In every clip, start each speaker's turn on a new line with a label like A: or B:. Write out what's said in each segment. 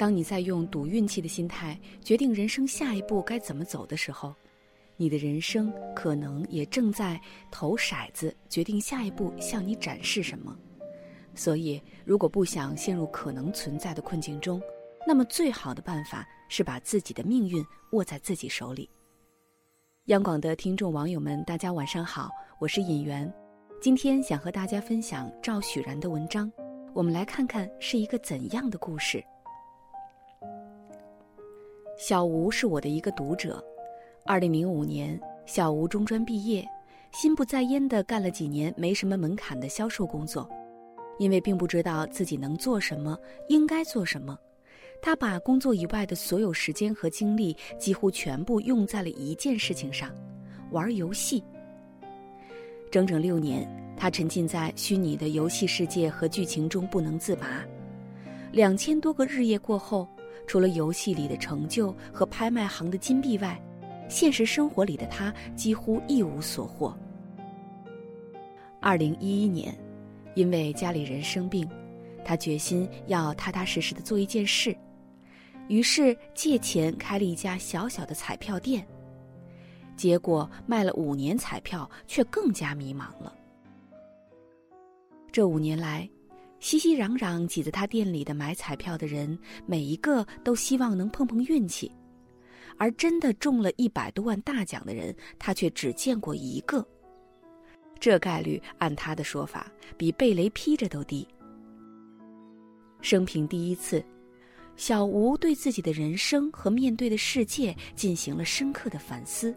A: 当你在用赌运气的心态决定人生下一步该怎么走的时候，你的人生可能也正在投骰子，决定下一步向你展示什么。所以，如果不想陷入可能存在的困境中，那么最好的办法是把自己的命运握在自己手里。央广的听众网友们，大家晚上好，我是尹媛，今天想和大家分享赵许然的文章，我们来看看是一个怎样的故事。小吴是我的一个读者，二零零五年，小吴中专毕业，心不在焉地干了几年没什么门槛的销售工作，因为并不知道自己能做什么，应该做什么，他把工作以外的所有时间和精力几乎全部用在了一件事情上——玩游戏。整整六年，他沉浸在虚拟的游戏世界和剧情中不能自拔。两千多个日夜过后。除了游戏里的成就和拍卖行的金币外，现实生活里的他几乎一无所获。二零一一年，因为家里人生病，他决心要踏踏实实的做一件事，于是借钱开了一家小小的彩票店。结果卖了五年彩票，却更加迷茫了。这五年来，熙熙攘攘挤在他店里的买彩票的人，每一个都希望能碰碰运气，而真的中了一百多万大奖的人，他却只见过一个。这概率按他的说法，比被雷劈着都低。生平第一次，小吴对自己的人生和面对的世界进行了深刻的反思。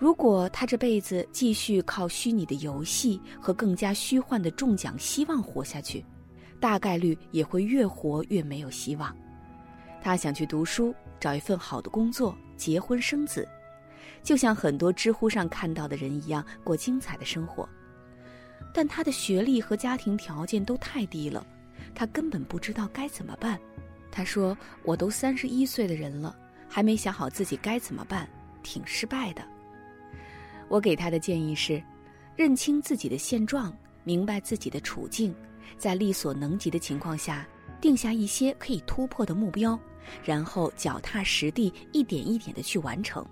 A: 如果他这辈子继续靠虚拟的游戏和更加虚幻的中奖希望活下去，大概率也会越活越没有希望。他想去读书，找一份好的工作，结婚生子，就像很多知乎上看到的人一样过精彩的生活。但他的学历和家庭条件都太低了，他根本不知道该怎么办。他说：“我都三十一岁的人了，还没想好自己该怎么办，挺失败的。”我给他的建议是：认清自己的现状，明白自己的处境，在力所能及的情况下，定下一些可以突破的目标，然后脚踏实地，一点一点的去完成。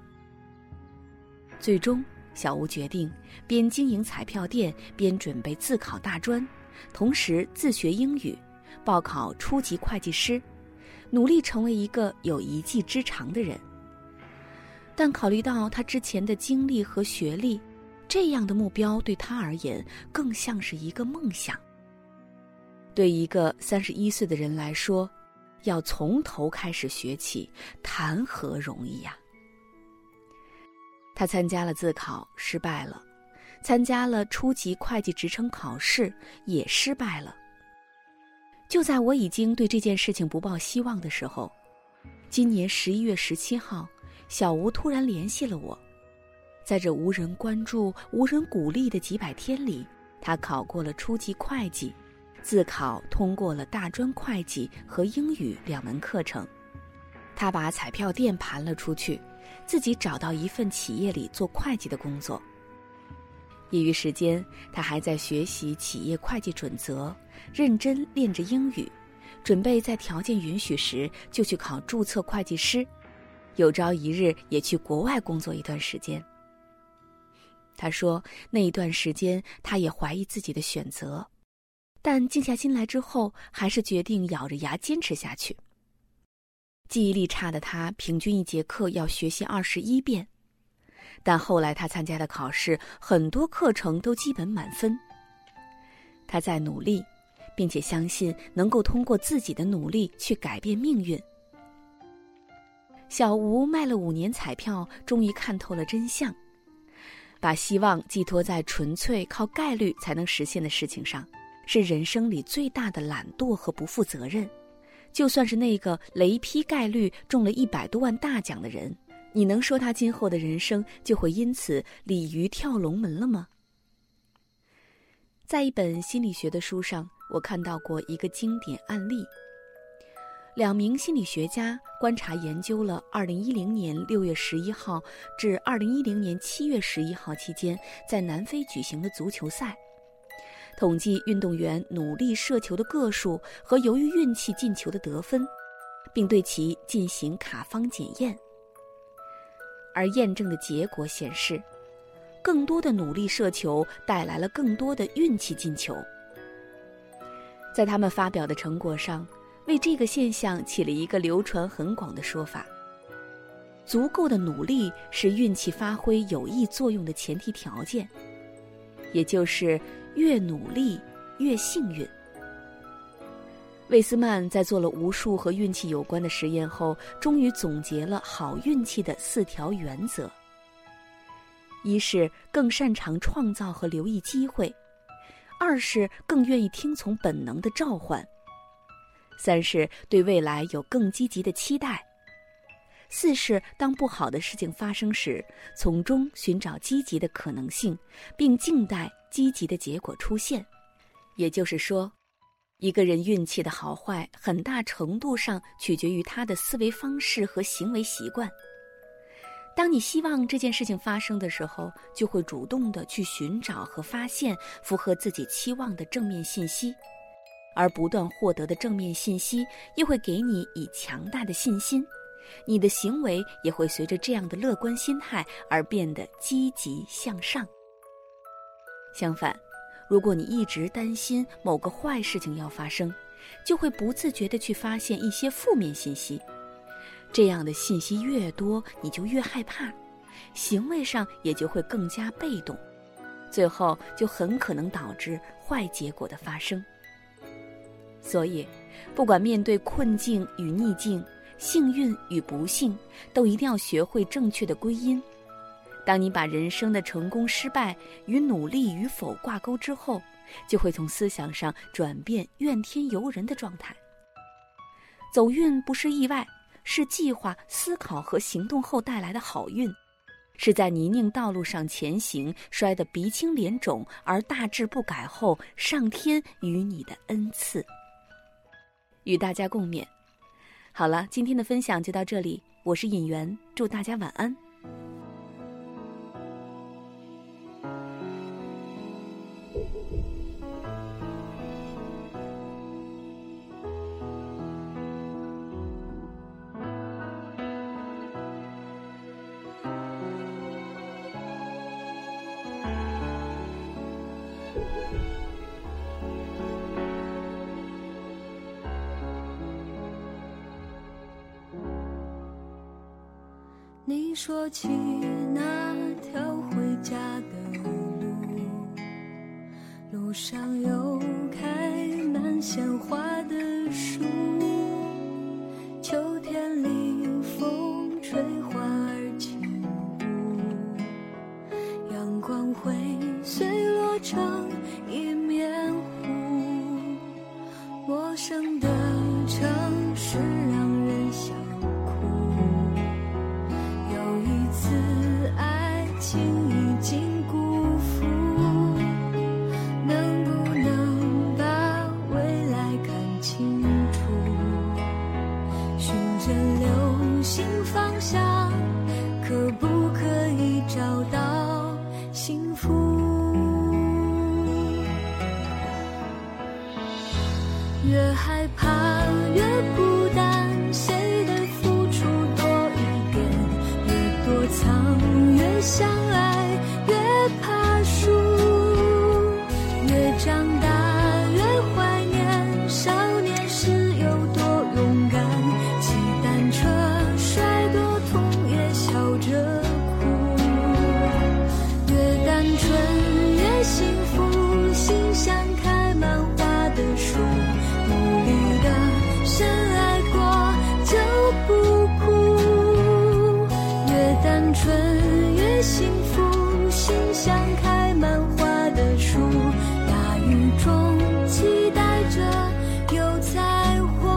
A: 最终，小吴决定边经营彩票店，边准备自考大专，同时自学英语，报考初级会计师，努力成为一个有一技之长的人。但考虑到他之前的经历和学历，这样的目标对他而言更像是一个梦想。对一个三十一岁的人来说，要从头开始学起，谈何容易呀！他参加了自考，失败了；参加了初级会计职称考试，也失败了。就在我已经对这件事情不抱希望的时候，今年十一月十七号。小吴突然联系了我，在这无人关注、无人鼓励的几百天里，他考过了初级会计，自考通过了大专会计和英语两门课程。他把彩票店盘了出去，自己找到一份企业里做会计的工作。业余时间，他还在学习企业会计准则，认真练着英语，准备在条件允许时就去考注册会计师。有朝一日也去国外工作一段时间。他说，那一段时间他也怀疑自己的选择，但静下心来之后，还是决定咬着牙坚持下去。记忆力差的他，平均一节课要学习二十一遍，但后来他参加的考试，很多课程都基本满分。他在努力，并且相信能够通过自己的努力去改变命运。小吴卖了五年彩票，终于看透了真相。把希望寄托在纯粹靠概率才能实现的事情上，是人生里最大的懒惰和不负责任。就算是那个雷劈概率中了一百多万大奖的人，你能说他今后的人生就会因此鲤鱼跳龙门了吗？在一本心理学的书上，我看到过一个经典案例。两名心理学家观察研究了2010年6月11号至2010年7月11号期间在南非举行的足球赛。统计运动员努力射球的个数和由于运气进球的得分，并对其进行卡方检验。而验证的结果显示，更多的努力射球带来了更多的运气进球。在他们发表的成果上，为这个现象起了一个流传很广的说法：足够的努力是运气发挥有益作用的前提条件，也就是越努力越幸运。魏斯曼在做了无数和运气有关的实验后，终于总结了好运气的四条原则：一是更擅长创造和留意机会。二是更愿意听从本能的召唤，三是对未来有更积极的期待，四是当不好的事情发生时，从中寻找积极的可能性，并静待积极的结果出现。也就是说，一个人运气的好坏，很大程度上取决于他的思维方式和行为习惯。当你希望这件事情发生的时候，就会主动的去寻找和发现符合自己期望的正面信息，而不断获得的正面信息又会给你以强大的信心，你的行为也会随着这样的乐观心态而变得积极向上。相反，如果你一直担心某个坏事情要发生，就会不自觉地去发现一些负面信息。这样的信息越多，你就越害怕，行为上也就会更加被动，最后就很可能导致坏结果的发生。所以，不管面对困境与逆境、幸运与不幸，都一定要学会正确的归因。当你把人生的成功、失败与努力与否挂钩之后，就会从思想上转变怨天尤人的状态。走运不是意外。是计划、思考和行动后带来的好运，是在泥泞道路上前行，摔得鼻青脸肿而大志不改后，上天与你的恩赐。与大家共勉。好了，今天的分享就到这里，我是尹媛，祝大家晚安。
B: 你说起那条回家的路，路上有开满鲜花的树，秋天里风吹花儿轻舞，阳光会碎落成跟流星方向可不可以找到幸福？越害怕春越幸福心像开满花的树大雨中期待着有彩虹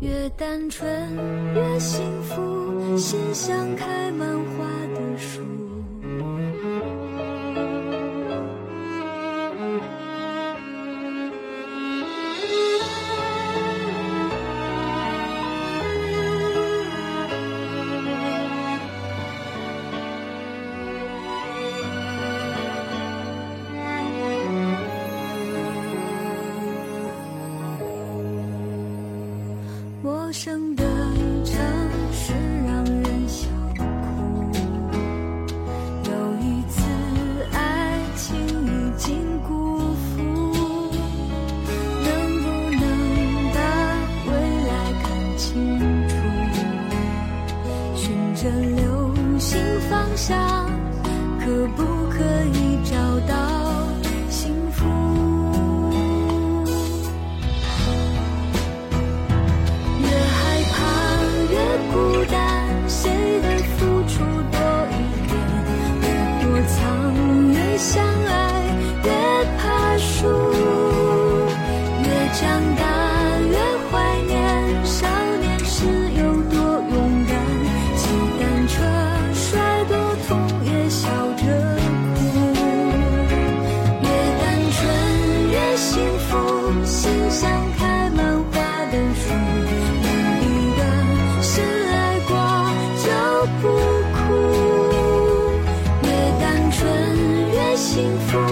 B: 越单纯越幸福心像开满花的树。陌生的城市让人想哭，有一次爱情已经辜负，能不能把未来看清楚？循着流星方向，幸福。